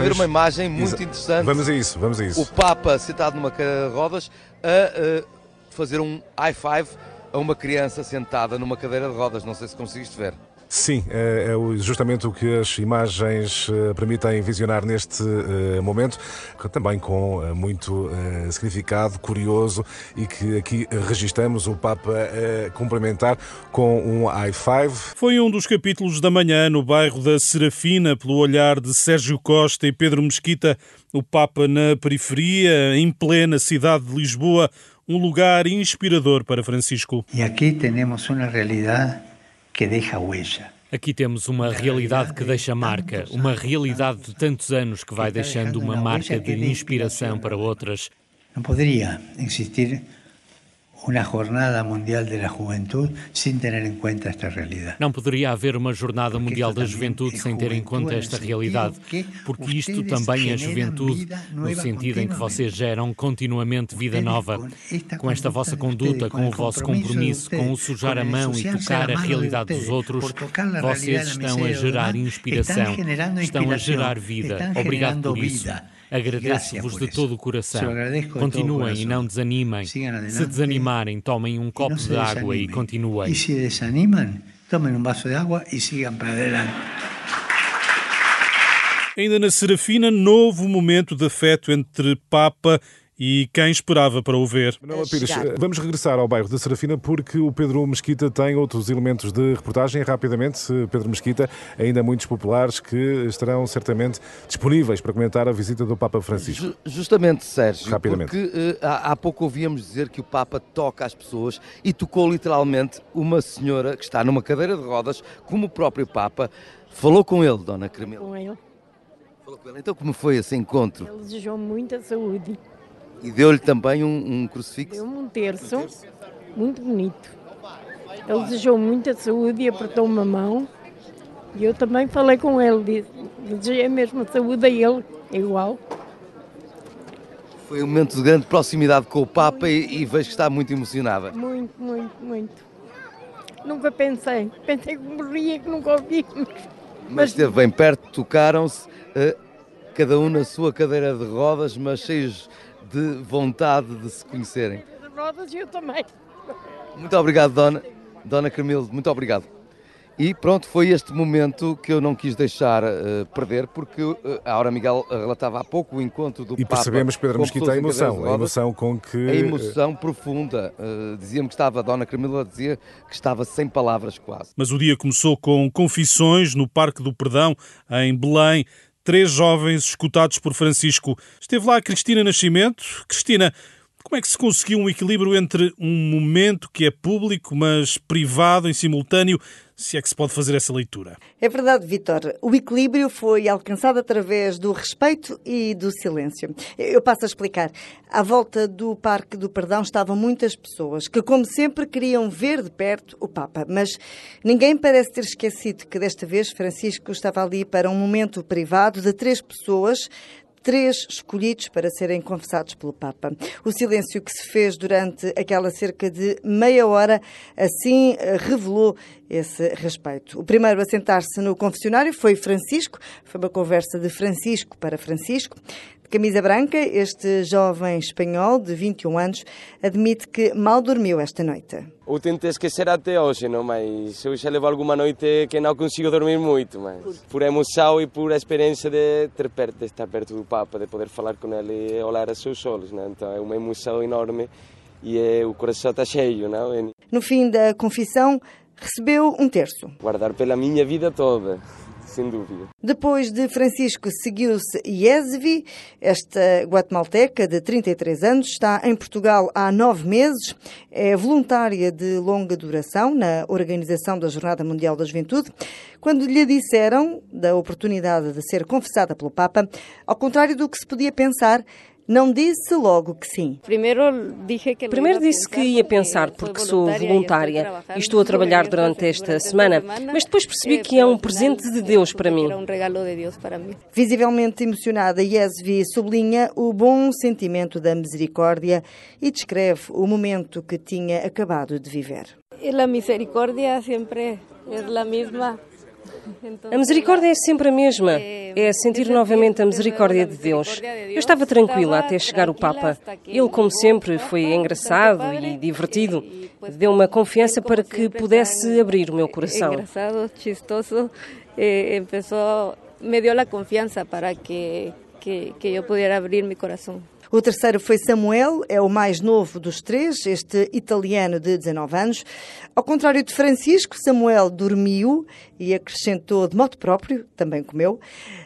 Agora ver uma imagem muito Exa- interessante. Vamos a isso, vamos a isso. O Papa sentado numa cadeira de rodas a, a fazer um high five a uma criança sentada numa cadeira de rodas. Não sei se conseguiste ver. Sim, é é justamente o que as imagens eh, permitem visionar neste eh, momento, que também com eh, muito significado, curioso, e que aqui registamos o Papa a cumprimentar com um high five. Foi um dos capítulos da manhã no bairro da Serafina, pelo olhar de Sérgio Costa e Pedro Mesquita, o Papa na periferia, em plena cidade de Lisboa, um lugar inspirador para Francisco. Y aquí tenemos una realidad que deja huella. Aqui temos uma realidade que deixa marca, uma realidade de tantos anos que vai deixando uma marca de inspiração para outras. No podría existir una jornada mundial de la juventud sin tener en cuenta esta realidad. Não poderia haver uma Jornada Mundial da Juventude sem ter em conta esta realidade, porque isto também é juventude, no sentido em que vocês geram continuamente vida nova. Com esta vossa conduta, com o vosso compromisso, com o sujar a mão e tocar a realidade dos outros, vocês estão a gerar inspiração, estão a gerar vida. Obrigado por isso. Agradeço-vos de todo o coração. Continuem e não desanimem. Se desanimarem, tomem um copo se de água e continuem. Y si desaniman, tomen un vaso de agua y sigan para adelante. Ainda na Serafina, novo momento de afeto entre Papa e quem esperava para o ver. Manuela Pires, vamos regressar ao bairro da Serafina porque o Pedro Mesquita tem outros elementos de reportagem. Rapidamente, Pedro Mesquita, ainda muitos populares que estarão certamente disponíveis para comentar a visita do Papa Francisco. Ju- Justamente, Sérgio, Rapidamente. porque eh, há, há pouco ouvíamos dizer que o Papa toca às pessoas e tocou literalmente uma senhora que está numa cadeira de rodas, como o próprio Papa. Falou com ele, Dona com ele. Falou com ele. Então, como foi esse encontro? Ele desejou muita saúde. E deu-lhe também um, um crucifixo? Deu-me um terço, muito bonito. Ele desejou muita saúde e apertou-me a mão. E eu também falei com ele, desejei a mesma saúde a ele, igual. Foi um momento de grande proximidade com o Papa e, e vejo que está muito emocionada. Muito, muito, muito. Nunca pensei. Pensei que morria, que nunca ouvimos. Mas esteve bem perto, tocaram-se, eh, cada um na sua cadeira de rodas, mas cheios de vontade de se conhecerem. Rodas eu também. Muito obrigado, Dona, Dona Camilo, muito obrigado. E pronto, foi este momento que eu não quis deixar eh, perder, porque eh, a Aura Miguel relatava há pouco o encontro do E Papa percebemos, Pedro com Mesquita, a emoção, de a emoção com que... A emoção profunda. Eh, Dizia-me que estava, a Dona Camila dizia que estava sem palavras quase. Mas o dia começou com confissões no Parque do Perdão, em Belém. Três jovens escutados por Francisco. Esteve lá Cristina Nascimento. Cristina, como é que se conseguiu um equilíbrio entre um momento que é público, mas privado em simultâneo, se é que se pode fazer essa leitura? É verdade, Vitor. O equilíbrio foi alcançado através do respeito e do silêncio. Eu passo a explicar. À volta do Parque do Perdão estavam muitas pessoas que, como sempre, queriam ver de perto o Papa. Mas ninguém parece ter esquecido que desta vez Francisco estava ali para um momento privado de três pessoas três escolhidos para serem confessados pelo Papa. O silêncio que se fez durante aquela cerca de meia hora assim eh, revelou esse respeito. O primeiro a sentar-se no confessionário foi Francisco, foi uma conversa de Francisco para Francisco. Camisa branca, este jovem espanhol de 21 anos admite que mal dormiu esta noite. Eu tentei esquecer até hoje, não? mas eu já levo alguma noite que não consigo dormir muito, mas por emoção e por a experiência de ter perto, de estar perto do Papa, de poder falar com ele e olhar a seus olhos, não? então é uma emoção enorme e é, o coração está cheio, não? E No fim da confissão, recebeu um terço. guardar pela minha vida toda, sem dúvida. Depois de Francisco, seguiu-se Yesvi, esta guatemalteca de 33 anos, está em Portugal há nove meses, é voluntária de longa duração na organização da Jornada Mundial da Juventude. Quando lhe disseram da oportunidade de ser confessada pelo Papa, ao contrário do que se podia pensar, não disse logo que sim. Primeiro disse que ia pensar porque sou voluntária e estou a trabalhar durante esta semana, mas depois percebi que é um presente de Deus para mim. Visivelmente emocionada, Yesvi sublinha o bom sentimento da misericórdia e descreve o momento que tinha acabado de viver. A misericórdia sempre é a mesma A misericórdia é sempre a mesma. É sentir novamente a misericórdia de Deus. Eu estava tranquila até chegar o Papa. Ele, como sempre, foi engraçado e divertido. Deu uma confiança para que pudesse abrir o meu coração. Engraçado, chistoso. Eh, me deu a confiança para que eu pudesse abrir meu coração. O terceiro foi Samuel, é o mais novo dos três, este italiano de 19 anos. Ao contrário de Francisco, Samuel dormiu e acrescentou de modo próprio, também comeu,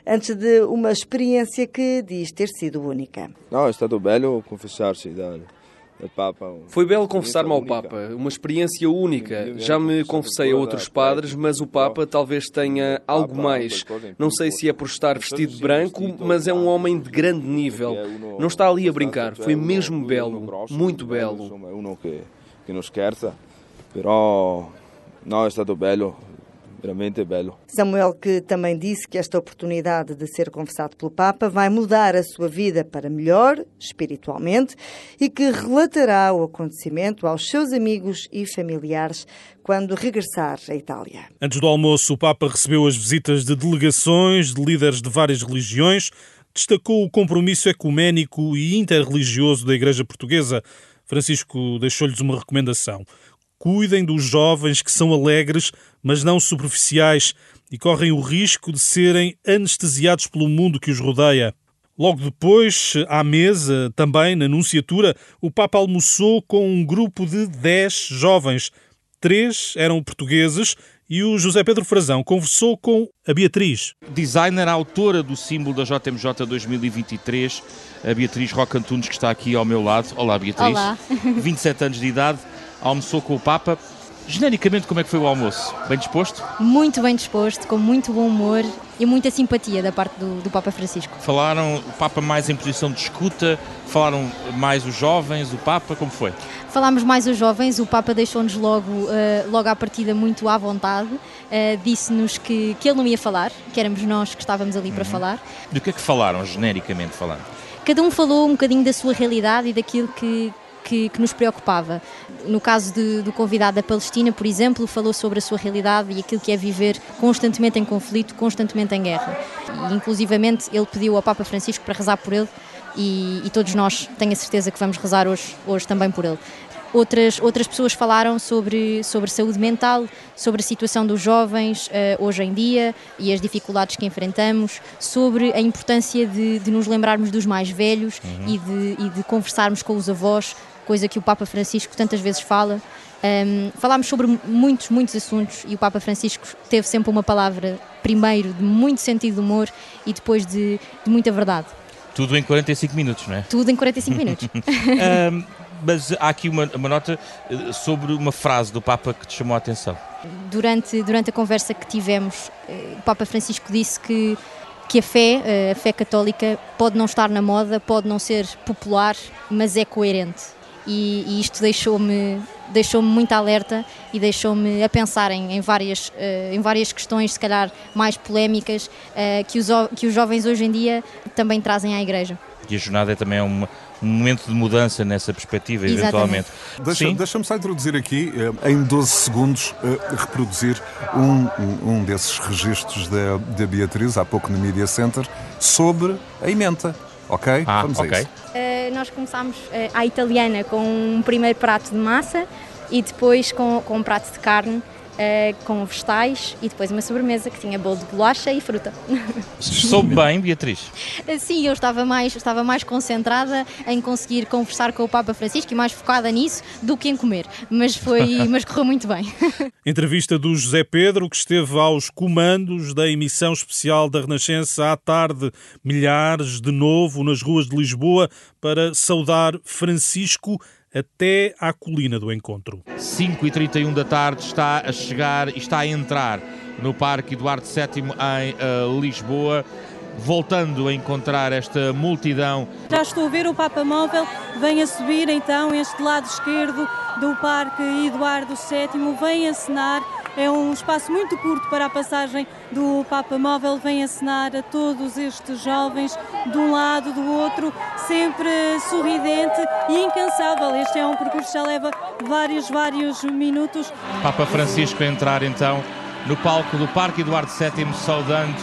antes de uma experiência que diz ter sido única. Não, é estado belo confessar-se, foi belo confessar-me ao Papa, uma experiência única. Já me confessei a outros padres, mas o Papa talvez tenha algo mais. Não sei se é por estar vestido de branco, mas é um homem de grande nível. Não está ali a brincar, foi mesmo belo, muito belo. que não scherza, però não, é estado belo realmente belo. Samuel, que também disse que esta oportunidade de ser confessado pelo Papa vai mudar a sua vida para melhor, espiritualmente, e que relatará o acontecimento aos seus amigos e familiares quando regressar à Itália. Antes do almoço, o Papa recebeu as visitas de delegações de líderes de várias religiões, destacou o compromisso ecuménico e interreligioso da Igreja Portuguesa. Francisco deixou-lhes uma recomendação. Cuidem dos jovens que são alegres, mas não superficiais e correm o risco de serem anestesiados pelo mundo que os rodeia. Logo depois, à mesa, também na Nunciatura, o Papa almoçou com um grupo de dez jovens. Três eram portugueses e o José Pedro Frazão conversou com a Beatriz. Designer, autora do símbolo da JMJ 2023, a Beatriz Roca Antunes, que está aqui ao meu lado. Olá, Beatriz. Olá. 27 anos de idade almoçou com o Papa. Genericamente, como é que foi o almoço? Bem disposto? Muito bem disposto, com muito bom humor e muita simpatia da parte do, do, Papa Francisco. Falaram o Papa mais em posição de escuta? Falaram mais os jovens, o Papa? Como foi? Falámos mais os jovens, o Papa deixou-nos logo, uh, logo à partida muito à vontade, uh, disse-nos que, que ele não ia falar, que éramos nós que estávamos ali uhum. para falar. Do que é que falaram, genericamente falando? Cada um falou um bocadinho da sua realidade e daquilo que, que, que nos preocupava. No caso de, do convidado da Palestina, por exemplo, falou sobre a sua realidade e aquilo que é viver constantemente em conflito, constantemente em guerra. E, inclusivamente, ele pediu ao Papa Francisco para rezar por ele e, e todos nós, tenho a certeza que vamos rezar hoje, hoje também por ele. Outras, outras pessoas falaram sobre, sobre saúde mental, sobre a situação dos jovens uh, hoje em dia e as dificuldades que enfrentamos, sobre a importância de, de nos lembrarmos dos mais velhos uhum. e, de, e de conversarmos com os avós, coisa que o Papa Francisco tantas vezes fala. Um, falámos sobre muitos, muitos assuntos e o Papa Francisco teve sempre uma palavra, primeiro, de muito sentido de humor e depois de, de muita verdade. Tudo em 45 minutos, não é? Tudo em 45 minutos. um, mas há aqui uma, uma, nota eh, sobre uma frase do Papa que te chamou a atenção. Durante, durante a conversa que tivemos, eh, o Papa Francisco disse que que a fé, eh, a fé católica, pode não estar na moda, pode não ser popular, mas é coerente e, e isto deixou-me deixou-me muito alerta e deixou-me a pensar em, em várias, uh, em várias questões, se calhar mais polémicas, uh, que, os, que os jovens hoje em dia também trazem à Igreja. E a jornada é também um, um momento de mudança nessa perspectiva, eventualmente. Deixa-me deixa só introduzir aqui, eh, em 12 segundos, reproduzir um, um, um desses registros da, da Beatriz, há pouco no Media Center, sobre a emenda. Ok? Ah, Vamos okay. a isso. Uh, nós começámos uh, à italiana com um primeiro prato de massa e depois com, com um prato de carne Uh, com vegetais e depois uma sobremesa que tinha bolo de bolacha e fruta. Soube bem, Beatriz? Uh, sim, eu estava mais, estava mais concentrada em conseguir conversar com o Papa Francisco e mais focada nisso do que em comer, mas, foi, mas correu muito bem. Entrevista do José Pedro, que esteve aos comandos da emissão especial da Renascença à tarde. Milhares de novo nas ruas de Lisboa para saudar Francisco até à colina do encontro. 5h31 da tarde está a chegar e está a entrar no Parque Eduardo VII em uh, Lisboa. Voltando a encontrar esta multidão. Já estou a ver o Papa Móvel, vem a subir então este lado esquerdo do Parque Eduardo VII, vem acenar é um espaço muito curto para a passagem do Papa Móvel. Vem acenar a todos estes jovens de um lado, do outro, sempre sorridente e incansável. Este é um percurso que já leva vários, vários minutos. Papa Francisco a entrar então no palco do Parque Eduardo VII, saudando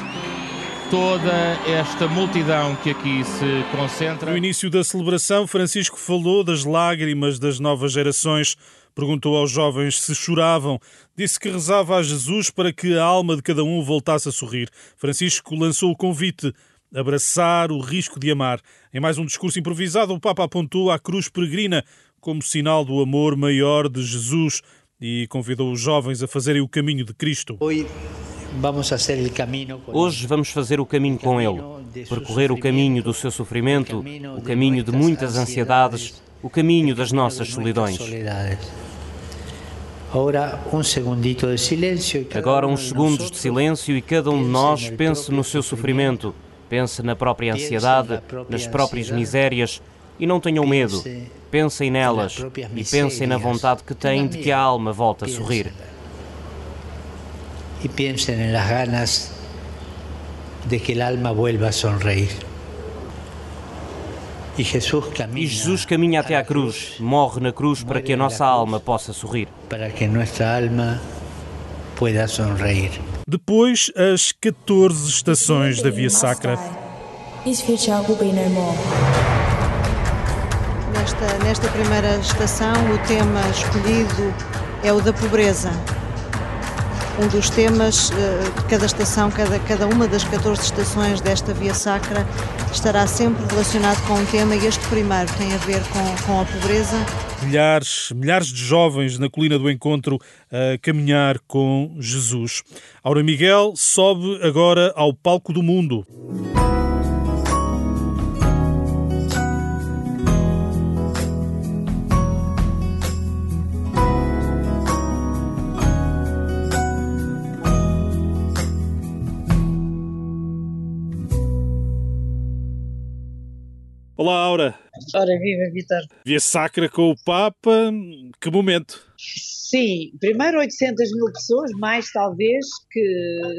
toda esta multidão que aqui se concentra. No início da celebração, Francisco falou das lágrimas das novas gerações. Perguntou aos jovens se choravam. Disse que rezava a Jesus para que a alma de cada um voltasse a sorrir. Francisco lançou o convite abraçar o risco de amar. Em mais um discurso improvisado, o Papa apontou à cruz peregrina como sinal do amor maior de Jesus e convidou os jovens a fazerem o caminho de Cristo. Hoje vamos fazer o caminho com Ele, percorrer o caminho do seu sofrimento, o caminho de muitas ansiedades, o caminho das nossas solidões. Agora, uns segundos de silêncio e cada um de nós pense no seu sofrimento, pense na própria ansiedade, nas próprias misérias e não tenham medo. Pensem nelas e pensem na vontade que têm de que a alma volte a sorrir. E pensem nas ganas de que a alma vuelva a sonreír. E Jesus caminha até à cruz, morre na cruz para que a nossa alma possa sorrir. Para que nossa alma pueda sonreír. Depois, as 14 estações da Via Sacra. Nesta, nesta primeira estação, o tema escolhido é o da pobreza. Um dos temas de cada estação, cada, cada uma das 14 estações desta Via Sacra estará sempre relacionado com um tema e este primeiro tem a ver com, com a pobreza. Milhares, milhares de jovens na colina do encontro a caminhar com Jesus. Aura Miguel sobe agora ao palco do mundo. Olá, Aura. Ora, viva, Vitor. Via Sacra com o Papa, que momento? Sim, primeiro 800 mil pessoas, mais talvez, que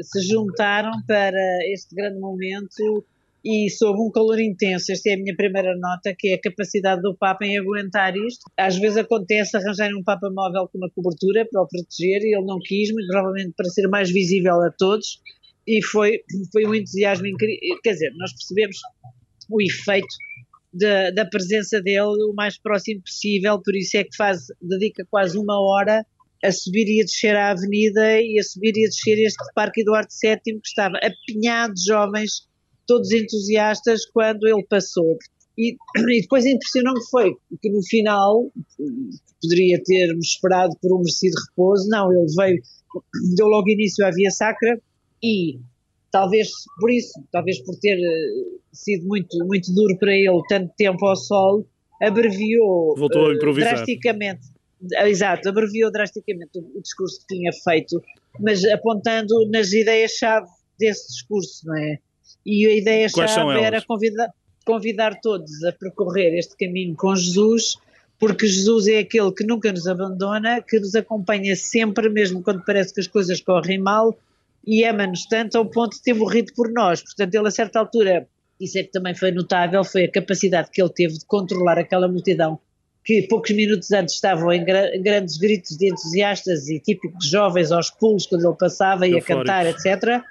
se juntaram para este grande momento e sob um calor intenso. Esta é a minha primeira nota, que é a capacidade do Papa em aguentar isto. Às vezes acontece arranjar um Papa móvel com uma cobertura para o proteger e ele não quis, muito provavelmente para ser mais visível a todos. E foi, foi um entusiasmo incrível. Quer dizer, nós percebemos o efeito da, da, presença dele o mais próximo possível, por isso é que faz, dedica quase uma hora a subir e a descer a avenida e a subir e a descer este Parque Eduardo VII que estava apinhado de jovens, todos entusiastas, quando ele passou. E, e depois impressionou-me foi que no final, poderia termos esperado por um merecido repouso, não, ele veio, deu logo início à Via Sacra e talvez por isso, talvez por ter eh, sido muito, muito duro para ele tanto tempo ao sol, abreviou Voltou a improvisar. drasticamente, exato, abreviou drasticamente o, o, discurso que tinha feito, mas apontando nas ideias-chave desse discurso, não é? E a ideia-chave era convidar, convidar todos a percorrer este caminho com Jesus, porque Jesus é aquele que nunca nos abandona, que nos acompanha sempre, mesmo quando parece que as coisas correm mal, e ama-nos tanto ao ponto de ter morrido por nós. Portanto, ele a certa altura, isso é que também foi notável, foi a capacidade que ele teve de controlar aquela multidão que poucos minutos antes estavam em grandes gritos de entusiastas e típicos jovens aos pulos quando ele passava e a cantar, etc.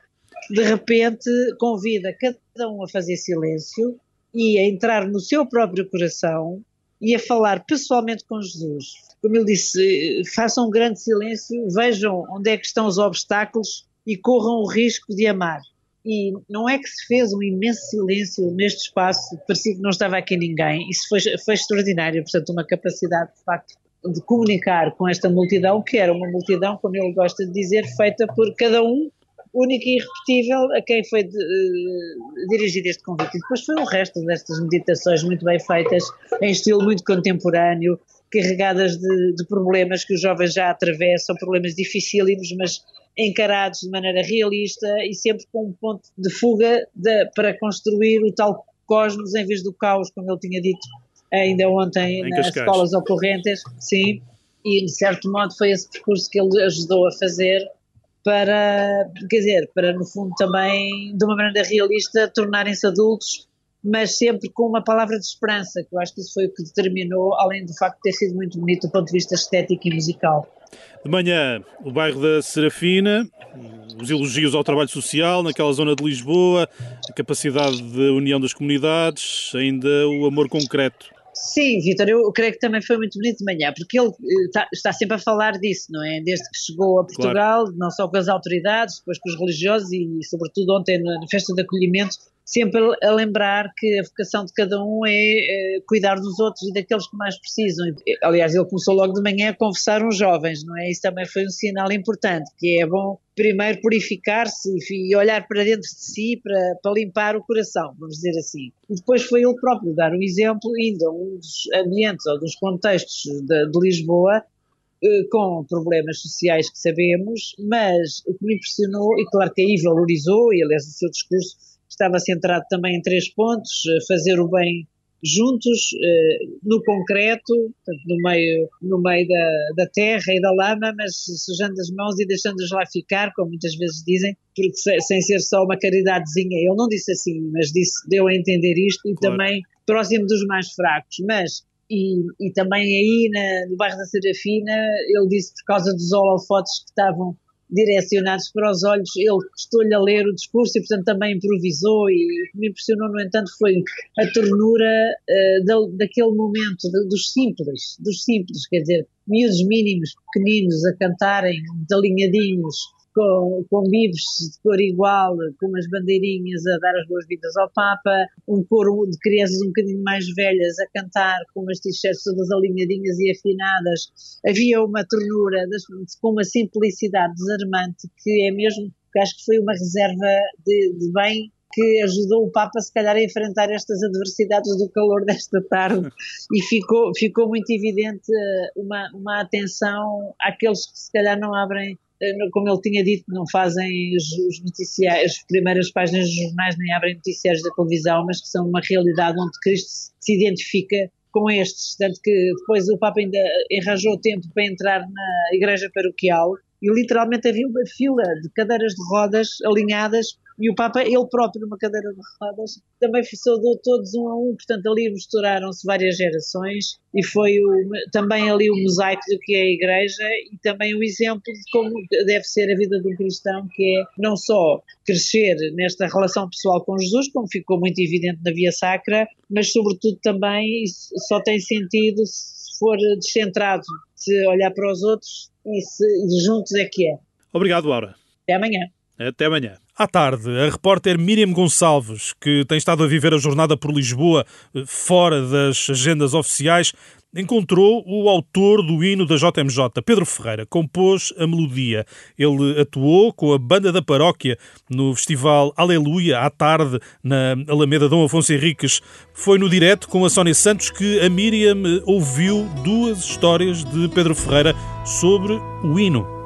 De repente convida cada um a fazer silêncio e a entrar no seu próprio coração e a falar pessoalmente com Jesus. Como ele disse, façam um grande silêncio, vejam onde é que estão os obstáculos e corram o risco de amar. E não é que se fez um imenso silêncio neste espaço, parecia que não estava aqui ninguém. Isso foi, foi extraordinário, portanto, uma capacidade de facto de comunicar com esta multidão, que era uma multidão, como ele gosta de dizer, feita por cada um, único e irrepetível, a quem foi de, uh, dirigido este convite. E depois foi o resto destas meditações muito bem feitas, em estilo muito contemporâneo, carregadas de, de problemas que os jovens já atravessam, problemas dificílimos, mas encarados de maneira realista e sempre com um ponto de fuga de, para construir o tal cosmos em vez do caos, como ele tinha dito ainda ontem em nas Cascais. escolas ocorrentes, sim, e de certo modo foi esse percurso que ele ajudou a fazer para, quer dizer, para no fundo também, de uma maneira realista, tornarem-se adultos, mas sempre com uma palavra de esperança, que eu acho que isso foi o que determinou, além do facto de ter sido muito bonito do ponto de vista estético e musical. De manhã, o bairro da Serafina, os elogios ao trabalho social naquela zona de Lisboa, a capacidade de união das comunidades, ainda o amor concreto. Sim, Vitor, eu creio que também foi muito bonito de manhã, porque ele está, eh, está, sempre a falar disso, não é? Desde que chegou a Portugal, claro. não só com as autoridades, depois com os religiosos e, sobretudo, ontem na festa de acolhimento, sempre a lembrar que a vocação de cada um é, é, cuidar dos outros e daqueles que mais precisam. Aliás, ele começou logo de manhã a conversar uns jovens, não é? Isso também foi um sinal importante, que é bom primeiro purificar-se e olhar para dentro de si para, para limpar o coração, vamos dizer assim. E depois foi ele próprio dar um exemplo, ainda um dos ambientes ou dos contextos de, de Lisboa, eh, com problemas sociais que sabemos, mas o que me impressionou, e claro que aí valorizou, e aliás o seu discurso estava centrado também em três pontos: eh, fazer o bem juntos, eh, no concreto, no meio, no meio da, da terra e da lama, mas sujando as mãos e deixando-os lá ficar, como muitas vezes dizem, porque sem ser só uma caridadezinha. Ele não disse assim, mas disse, deu a entender isto e claro. também próximo dos mais fracos. Mas e, e, também aí na, no bairro da Serafina, ele disse por causa dos holofotes que estavam direcionados para os olhos, ele estou-lhe a ler o discurso e, portanto, também improvisou. E o que me impressionou, no entanto, foi a ternura uh, da, daquele momento, de, dos simples, dos simples, quer dizer, miúdos mínimos, pequeninos, a cantarem, desalinhadinhos com, com bibes de cor igual, com umas bandeirinhas a dar as boas-vindas ao Papa, um coro de crianças um bocadinho mais velhas a cantar com umas t-shirts todas alinhadinhas e afinadas. Havia uma ternura, com uma simplicidade desarmante que é mesmo, que acho que foi uma reserva de, de bem que ajudou o Papa, se calhar, a enfrentar estas adversidades do calor desta tarde e ficou, ficou muito evidente uma, uma atenção àqueles que, se calhar, não abrem eh, como ele tinha dito, não fazem os, os noticiários, as primeiras páginas dos jornais, nem abrem noticiários da televisão, mas que são uma realidade onde Cristo se identifica com estes. Tanto que depois o Papa ainda arranjou tempo para entrar na igreja paroquial e literalmente havia uma fila de cadeiras de rodas alinhadas e o Papa, ele próprio, numa cadeira de rodas, também saudou todos um a um, portanto ali misturaram-se várias gerações e foi o, também ali o mosaico do que é a Igreja e também o exemplo de como deve ser a vida de um cristão, que é não só crescer nesta relação pessoal com Jesus, como ficou muito evidente na Via Sacra, mas sobretudo também só tem sentido se for descentrado, se olhar para os outros e, se, e juntos é que é. Obrigado, Laura. Até amanhã. Até amanhã. À tarde, a repórter Miriam Gonçalves, que tem estado a viver a jornada por Lisboa eh, fora das agendas oficiais, encontrou o autor do hino da JMJ, Pedro Ferreira, compôs a melodia. Ele atuou com a banda da paróquia no festival Aleluia à tarde na Alameda Dom Afonso Henriques. Foi no direto com a Sónia Santos que a Miriam eh, ouviu duas histórias de Pedro Ferreira sobre o hino.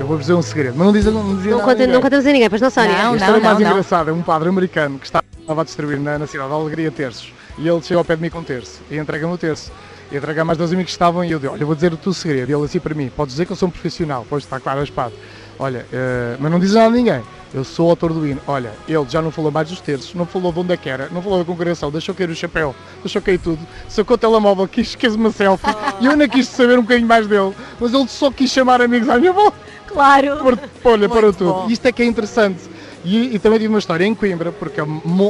Eu vou dizer um segredo, mas não dizem não, dizem não, conta, não contamos a ninguém, pois não, Sónia? Não, a não, mais não, engraçada é um padre americano que estava a distribuir na, na cidade de Alegria terços e ele chegou ao pé de mim com um terço e entrega-me o terço. E entrega mais dois amigos que estavam e eu disse, olha, eu vou dizer o teu segredo. E ele assim para mim, podes dizer que eu sou um profissional, pois está claro a espada. Olha, uh, mas não diz nada a ninguém. Eu sou o autor do hino. Olha, ele já não falou mais dos terços, não falou de onde é que era, não falou da congregação, deixou cair o chapéu, deixou cair tudo, sacou o telemóvel, quis, quis uma selfie e eu ainda quis saber um bocadinho mais dele, mas ele só quis chamar amigos à minha volta. Claro! Por, olha, para tudo. Bom. Isto é que é interessante. E, e, também tive uma história em Coimbra, porque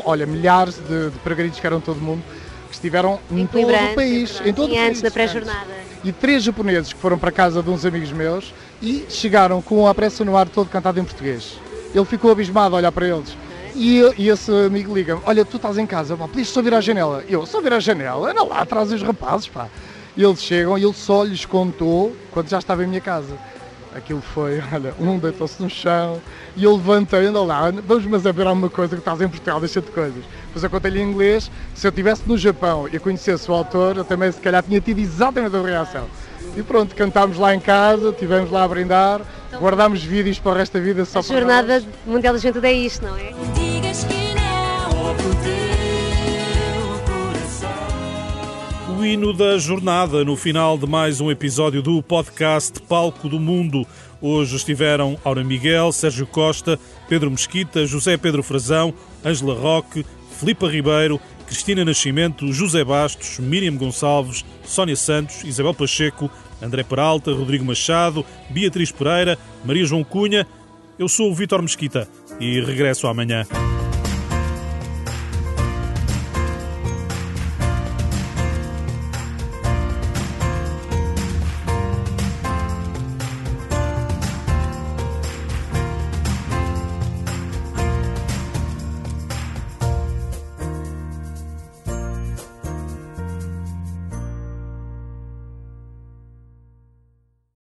olha, milhares de, de peregrinos que eram todo mundo, que estiveram em, em todo o país. Em todo e o antes país, da pré-jornada. E três japoneses que foram para casa de uns amigos meus e chegaram com a pressa no ar todo cantado em português. Ele ficou abismado a olhar para eles. E, e esse amigo liga-me: Olha, tu estás em casa, pá, podias só vir à janela. Eu, só vir à janela? Anda lá atrás os rapazes, pá. E eles chegam e ele só lhes contou quando já estava em minha casa. Aquilo foi, olha, um deitou-se no chão e eu levantei, anda lá, vamos mas a ver alguma coisa que estás em Portugal, deixa de coisas. Depois eu contei-lhe em inglês, se eu estivesse no Japão e conhecesse o autor, eu também se calhar tinha tido exatamente a reação. E pronto, cantámos lá em casa, estivemos lá a brindar, então, guardámos vídeos para o resto da vida só a para Jornada nós. Mundial da Juventude é isto, não é? O hino da jornada no final de mais um episódio do podcast Palco do Mundo. Hoje estiveram Aura Miguel, Sérgio Costa, Pedro Mesquita, José Pedro Frazão, Ângela Roque, Filipa Ribeiro Cristina Nascimento, José Bastos, Miriam Gonçalves, Sónia Santos, Isabel Pacheco, André Peralta, Rodrigo Machado, Beatriz Pereira, Maria João Cunha. Eu sou o Vítor Mesquita e regresso amanhã.